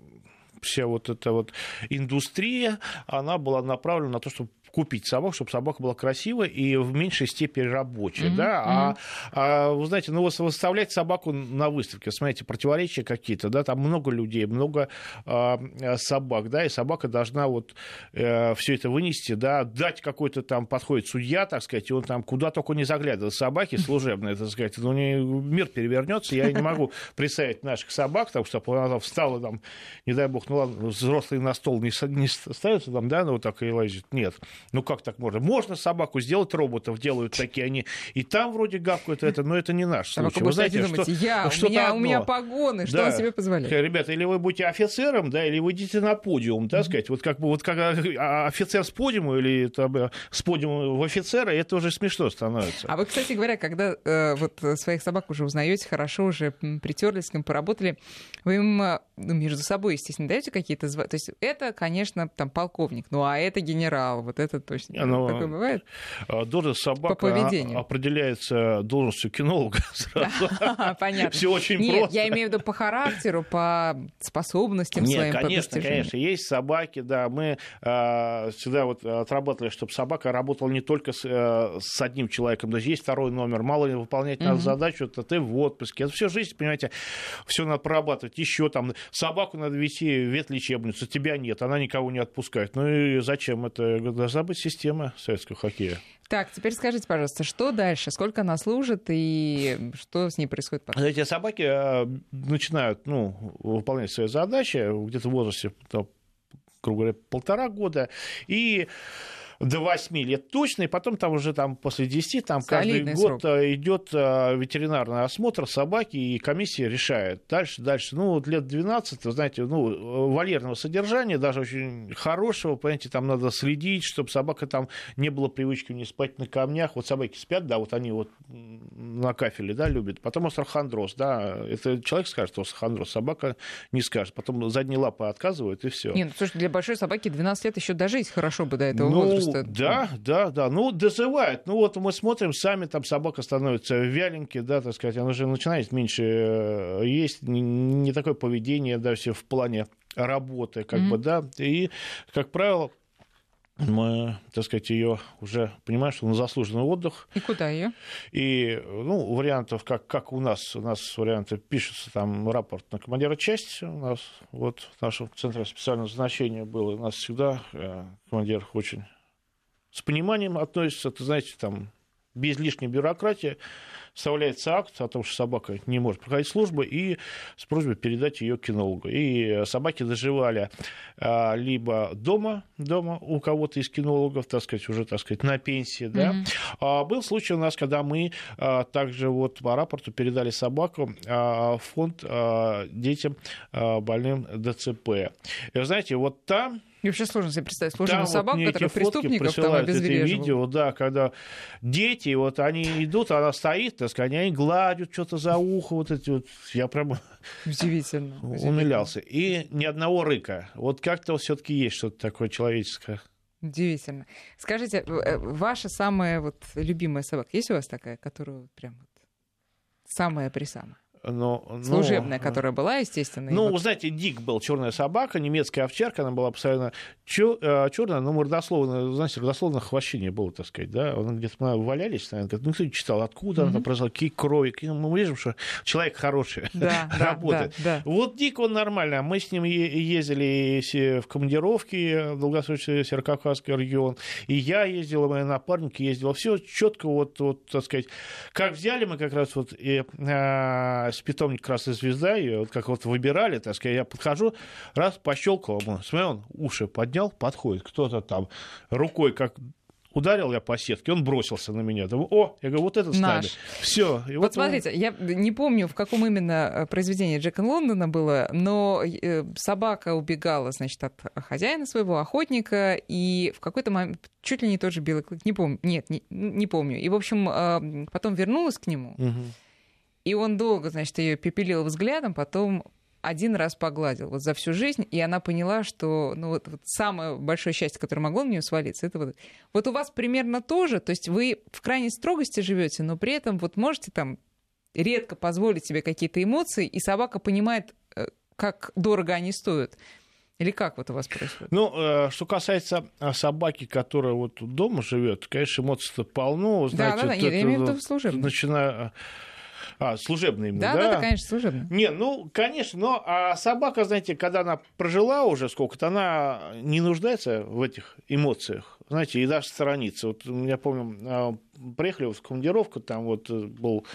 вся вот эта вот индустрия, она была направлена на то, чтобы купить собаку, чтобы собака была красивая и в меньшей степени рабочая. Mm-hmm. Да? А, а, вы знаете, ну, выставлять собаку на выставке, смотрите, противоречия какие-то, да, там много людей, много а, собак, да, и собака должна вот э, все это вынести, да, дать какой-то там, подходит судья, так сказать, и он там куда только не заглядывает. Собаки (laughs) служебные, так сказать, ну, не, мир перевернется, я не могу представить наших собак, там, чтобы она встала, там, не дай бог, ну ладно, взрослый на стол не, не ставится там, да, ну, вот так и лазит. Нет. Ну как так можно? Можно собаку сделать, роботов делают такие, они и там вроде гавкают это, но это не наш случай. Вы знаете, что, я, у, меня, у меня погоны, что да. он себе позволяет? Ребята, или вы будете офицером, да, или вы идите на подиум, да, mm-hmm. сказать, вот как бы вот как а, офицер с подиума или там, э, с подиума в офицера, это уже смешно становится. А вы, кстати говоря, когда э, вот своих собак уже узнаете, хорошо уже притерлись, с ним поработали, вы им э, ну, между собой, естественно, даете какие-то звания? То есть это, конечно, там полковник, ну а это генерал, вот это точно. Оно, Такое бывает? А, должность собака По поведению. определяется должностью кинолога (laughs) сразу. (laughs) Понятно. Все очень Нет, просто. я имею в виду по характеру, по способностям Нет, своим, конечно, конечно. Есть собаки, да. Мы э, всегда вот отрабатывали, чтобы собака работала не только с, э, с одним человеком. То есть второй номер. Мало ли выполнять надо задачу, это ты в отпуске. Это все жизнь, понимаете, все надо прорабатывать. Еще там собаку надо вести в ветлечебницу, тебя нет, она никого не отпускает. Ну и зачем это? Должна быть система советского хоккея. Так, теперь скажите, пожалуйста, что дальше? Сколько она служит и что с ней происходит потом? Эти собаки э, начинают ну, выполнять свои задачи где-то в возрасте, грубо говоря, полтора года. И до 8 лет точно, и потом там уже там после 10, там Солидный каждый год срок. идет э, ветеринарный осмотр собаки, и комиссия решает. Дальше, дальше. Ну, вот лет 12, вы знаете, ну, вольерного содержания, даже очень хорошего, понимаете, там надо следить, чтобы собака там не было привычки не спать на камнях. Вот собаки спят, да, вот они вот на кафеле, да, любят. Потом остеохондроз, да, это человек скажет, что остеохондроз, собака не скажет. Потом задние лапы отказывают, и все. Нет, ну, слушай, для большой собаки 12 лет еще дожить хорошо бы до этого ну, возраста просто... Да, да, да. Ну, дозывает. Ну, вот мы смотрим, сами там собака становится вяленькой, да, так сказать, она уже начинает меньше э, есть, не, не такое поведение, да, все в плане работы, как mm-hmm. бы, да. И, как правило, мы, так сказать, ее уже понимаем, что на заслуженный отдых. И куда ее? И, ну, вариантов, как, как у нас, у нас варианты пишется там рапорт на командира части, у нас вот в нашем центре специального назначения было, у нас всегда э, командир очень с пониманием относятся, ты знаете, там, без лишней бюрократии, вставляется акт о том, что собака не может проходить службу, и с просьбой передать ее кинологу. И собаки доживали а, либо дома, дома у кого-то из кинологов, так сказать, уже, так сказать, на пенсии, да. Mm-hmm. А, был случай у нас, когда мы а, также вот по рапорту передали собаку а, в фонд а, детям а, больным ДЦП. И, знаете, вот там и вообще сложно себе представить служебную да, собаку, вот которая преступников там обезвреживала. видео, да, когда дети, вот они идут, она стоит, так сказать, они гладят что-то за ухо, вот эти вот, я прям Удивительно. (laughs) умилялся. И ни одного рыка. Вот как-то все таки есть что-то такое человеческое. Удивительно. Скажите, э, ваша самая вот любимая собака, есть у вас такая, которую прям вот самая-присамая? Но, Служебная, но, которая была, естественно. Ну, вот... знаете, Дик был черная собака, немецкая овчарка, она была постоянно черная, но мордословно, знаете, родословно вообще не было, так сказать, да, он где-то валялись, наверное, ну, кто читал, откуда mm-hmm. она произошла, какие крови, мы видим, что человек хороший, да, (laughs) работает. Да, да. Вот Дик, он нормально, мы с ним ездили в командировки в долгосрочный Северокавказский регион, и я ездил, и мои напарники ездили, все четко, вот, вот, так сказать, как взяли мы как раз вот и с питомник «Красная звезда», ее вот как вот выбирали, так сказать, я подхожу, раз, пощелкал, смотри, он уши поднял, подходит, кто-то там рукой как ударил я по сетке, он бросился на меня. Думаю, о, я говорю, вот это Наш. Все. вот, вот смотрите, он... я не помню, в каком именно э, произведении Джека Лондона было, но э, собака убегала, значит, от хозяина своего, охотника, и в какой-то момент чуть ли не тот же белый клык, не помню, нет, не, не помню. И, в общем, э, потом вернулась к нему, угу. И он долго, значит, ее пепелил взглядом, потом один раз погладил вот за всю жизнь, и она поняла, что ну, вот, вот самое большое счастье, которое могло на нее свалиться, это вот... Вот у вас примерно тоже, то есть вы в крайней строгости живете, но при этом вот можете там редко позволить себе какие-то эмоции, и собака понимает, э, как дорого они стоят. Или как вот у вас происходит? Ну, э, что касается э, собаки, которая вот дома живет, конечно, эмоций-то полно. Знаете, да, да, да, я имею в виду служебно. Начиная а, служебный именно, да? Да, да, конечно, служебный. Не, ну, конечно, но а собака, знаете, когда она прожила уже сколько-то, она не нуждается в этих эмоциях, знаете, и даже сторонится. Вот я помню, а, приехали в командировку, там вот был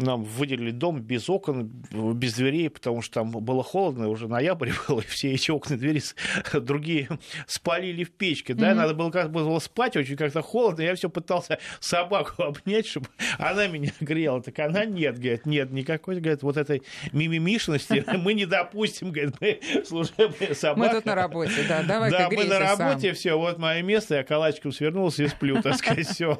нам выделили дом без окон, без дверей, потому что там было холодно, уже ноябрь (laughs) был, и все эти окна, двери (laughs) другие спалили в печке. Да, mm-hmm. надо было как было спать, очень как-то холодно. Я все пытался собаку (laughs) обнять, чтобы она меня грела. Так она нет, говорит, нет, никакой, говорит, вот этой мимимишности мы не допустим, говорит, мы служебная собака. Мы тут на работе, да, давай Да, мы на работе, все, вот мое место, я калачиком свернулся и сплю, так сказать, все.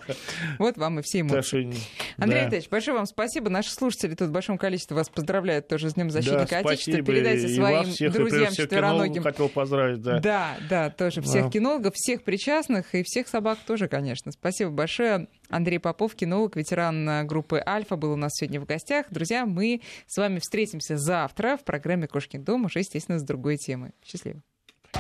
Вот вам и все эмоции. Андрей Ильич, большое вам спасибо наши слушатели тут в большом количестве вас поздравляют тоже с Днем защитника да, Отечества. Передайте своим всех, друзьям четвероногим. Хотел поздравить, да. Да, да, тоже всех да. кинологов, всех причастных и всех собак тоже, конечно. Спасибо большое. Андрей Попов, кинолог, ветеран группы «Альфа», был у нас сегодня в гостях. Друзья, мы с вами встретимся завтра в программе «Кошкин дом», уже, естественно, с другой темой. Счастливо.